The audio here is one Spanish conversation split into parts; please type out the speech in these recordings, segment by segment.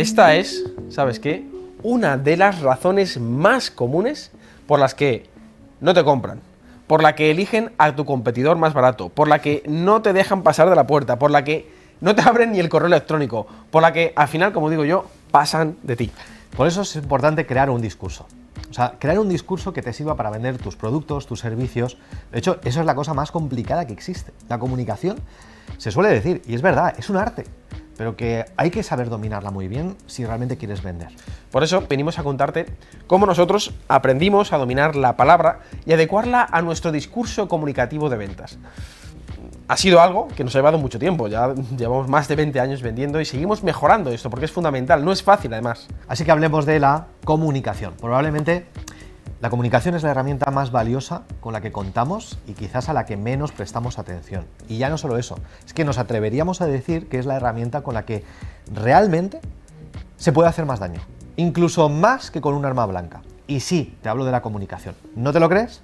Esta es, ¿sabes qué? Una de las razones más comunes por las que no te compran, por la que eligen a tu competidor más barato, por la que no te dejan pasar de la puerta, por la que no te abren ni el correo electrónico, por la que al final, como digo yo, pasan de ti. Por eso es importante crear un discurso. O sea, crear un discurso que te sirva para vender tus productos, tus servicios. De hecho, eso es la cosa más complicada que existe. La comunicación, se suele decir, y es verdad, es un arte, pero que hay que saber dominarla muy bien si realmente quieres vender. Por eso venimos a contarte cómo nosotros aprendimos a dominar la palabra y adecuarla a nuestro discurso comunicativo de ventas ha sido algo que nos ha llevado mucho tiempo. Ya llevamos más de 20 años vendiendo y seguimos mejorando esto porque es fundamental. No es fácil, además. Así que hablemos de la comunicación. Probablemente la comunicación es la herramienta más valiosa con la que contamos y quizás a la que menos prestamos atención. Y ya no solo eso, es que nos atreveríamos a decir que es la herramienta con la que realmente se puede hacer más daño. Incluso más que con un arma blanca. Y sí, te hablo de la comunicación. ¿No te lo crees?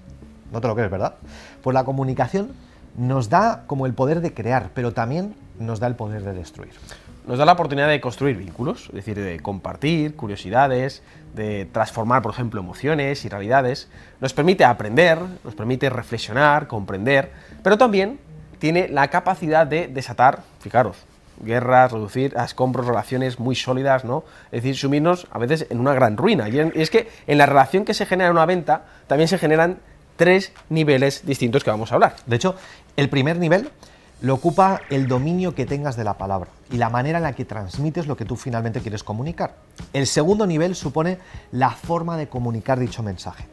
No te lo crees, ¿verdad? Pues la comunicación nos da como el poder de crear, pero también nos da el poder de destruir. Nos da la oportunidad de construir vínculos, es decir, de compartir curiosidades, de transformar, por ejemplo, emociones y realidades. Nos permite aprender, nos permite reflexionar, comprender, pero también tiene la capacidad de desatar, fijaros, guerras, reducir a escombros relaciones muy sólidas, ¿no? Es decir, sumirnos a veces en una gran ruina. Y es que en la relación que se genera en una venta también se generan tres niveles distintos que vamos a hablar. De hecho, el primer nivel lo ocupa el dominio que tengas de la palabra y la manera en la que transmites lo que tú finalmente quieres comunicar. El segundo nivel supone la forma de comunicar dicho mensaje,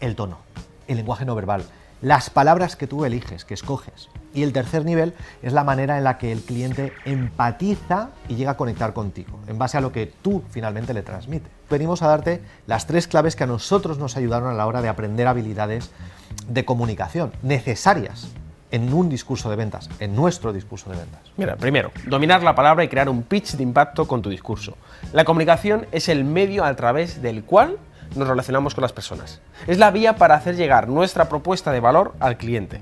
el tono, el lenguaje no verbal, las palabras que tú eliges, que escoges. Y el tercer nivel es la manera en la que el cliente empatiza y llega a conectar contigo, en base a lo que tú finalmente le transmites. Venimos a darte las tres claves que a nosotros nos ayudaron a la hora de aprender habilidades de comunicación necesarias en un discurso de ventas, en nuestro discurso de ventas. Mira, primero, dominar la palabra y crear un pitch de impacto con tu discurso. La comunicación es el medio a través del cual nos relacionamos con las personas. Es la vía para hacer llegar nuestra propuesta de valor al cliente.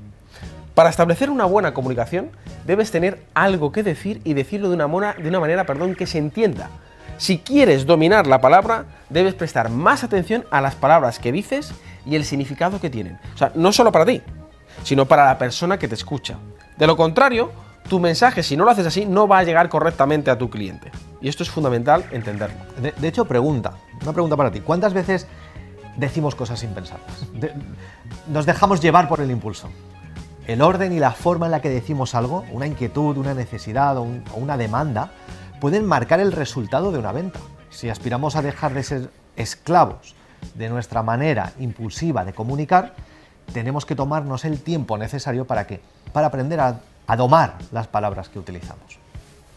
Para establecer una buena comunicación, debes tener algo que decir y decirlo de una, de una manera perdón, que se entienda. Si quieres dominar la palabra, debes prestar más atención a las palabras que dices y el significado que tienen. O sea, no solo para ti, sino para la persona que te escucha. De lo contrario, tu mensaje, si no lo haces así, no va a llegar correctamente a tu cliente. Y esto es fundamental entenderlo. De, hecho, pregunta, una pregunta para ti. ¿Cuántas veces decimos cosas sin pensar? nos dejamos llevar por el impulso. El orden y la forma en la que decimos algo, una inquietud, una necesidad o, o una demanda, pueden marcar el resultado de una venta. Si aspiramos a dejar de ser esclavos de nuestra manera impulsiva de comunicar, tenemos que tomarnos el tiempo necesario para qué? Para aprender a, a domar las palabras que utilizamos.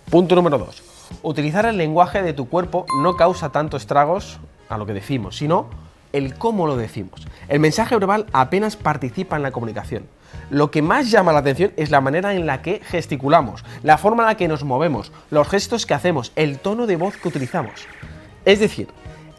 Punto número 2. Utilizar el lenguaje de tu cuerpo no causa tanto estragos a lo que decimos, sino el cómo lo decimos. El mensaje verbal apenas participa en la comunicación. Lo que más llama la atención es la manera en la que gesticulamos, la forma en la que nos movemos, los gestos que hacemos, el tono de voz que utilizamos. Es decir,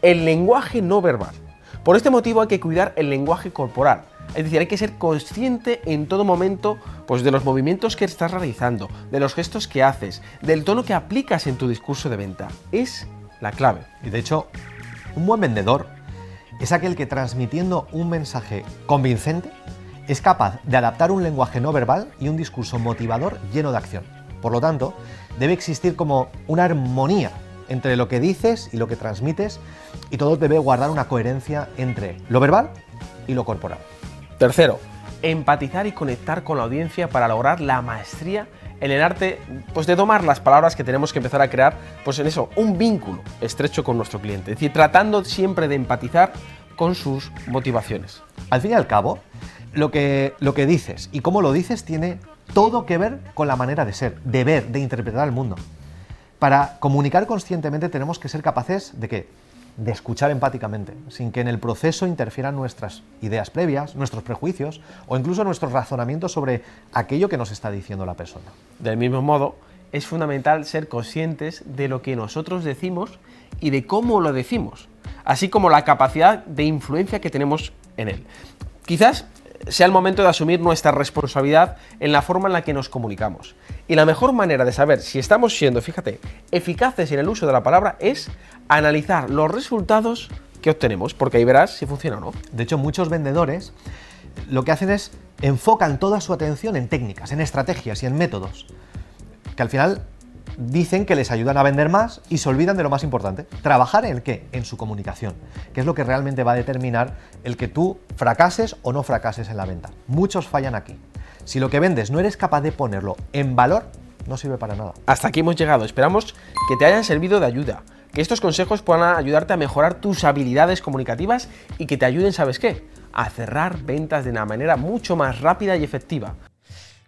el lenguaje no verbal. Por este motivo hay que cuidar el lenguaje corporal. Es decir, hay que ser consciente en todo momento pues, de los movimientos que estás realizando, de los gestos que haces, del tono que aplicas en tu discurso de venta. Es la clave. Y de hecho, un buen vendedor es aquel que transmitiendo un mensaje convincente es capaz de adaptar un lenguaje no verbal y un discurso motivador lleno de acción. Por lo tanto, debe existir como una armonía entre lo que dices y lo que transmites y todo debe guardar una coherencia entre lo verbal y lo corporal. Tercero, empatizar y conectar con la audiencia para lograr la maestría en el arte pues, de tomar las palabras que tenemos que empezar a crear, pues en eso, un vínculo estrecho con nuestro cliente. Es decir, tratando siempre de empatizar con sus motivaciones. Al fin y al cabo, lo que, lo que dices y cómo lo dices tiene todo que ver con la manera de ser, de ver, de interpretar el mundo. Para comunicar conscientemente tenemos que ser capaces de qué? De escuchar empáticamente, sin que en el proceso interfieran nuestras ideas previas, nuestros prejuicios o incluso nuestros razonamientos sobre aquello que nos está diciendo la persona. Del mismo modo, es fundamental ser conscientes de lo que nosotros decimos y de cómo lo decimos, así como la capacidad de influencia que tenemos en él. Quizás sea el momento de asumir nuestra responsabilidad en la forma en la que nos comunicamos. Y la mejor manera de saber si estamos siendo, fíjate, eficaces en el uso de la palabra es analizar los resultados que obtenemos, porque ahí verás si funciona o no. De hecho, muchos vendedores lo que hacen es enfocan toda su atención en técnicas, en estrategias y en métodos, que al final dicen que les ayudan a vender más y se olvidan de lo más importante, trabajar en el qué, en su comunicación, que es lo que realmente va a determinar el que tú fracases o no fracases en la venta. Muchos fallan aquí. Si lo que vendes no eres capaz de ponerlo en valor, no sirve para nada. Hasta aquí hemos llegado, esperamos que te hayan servido de ayuda, que estos consejos puedan ayudarte a mejorar tus habilidades comunicativas y que te ayuden, ¿sabes qué? A cerrar ventas de una manera mucho más rápida y efectiva.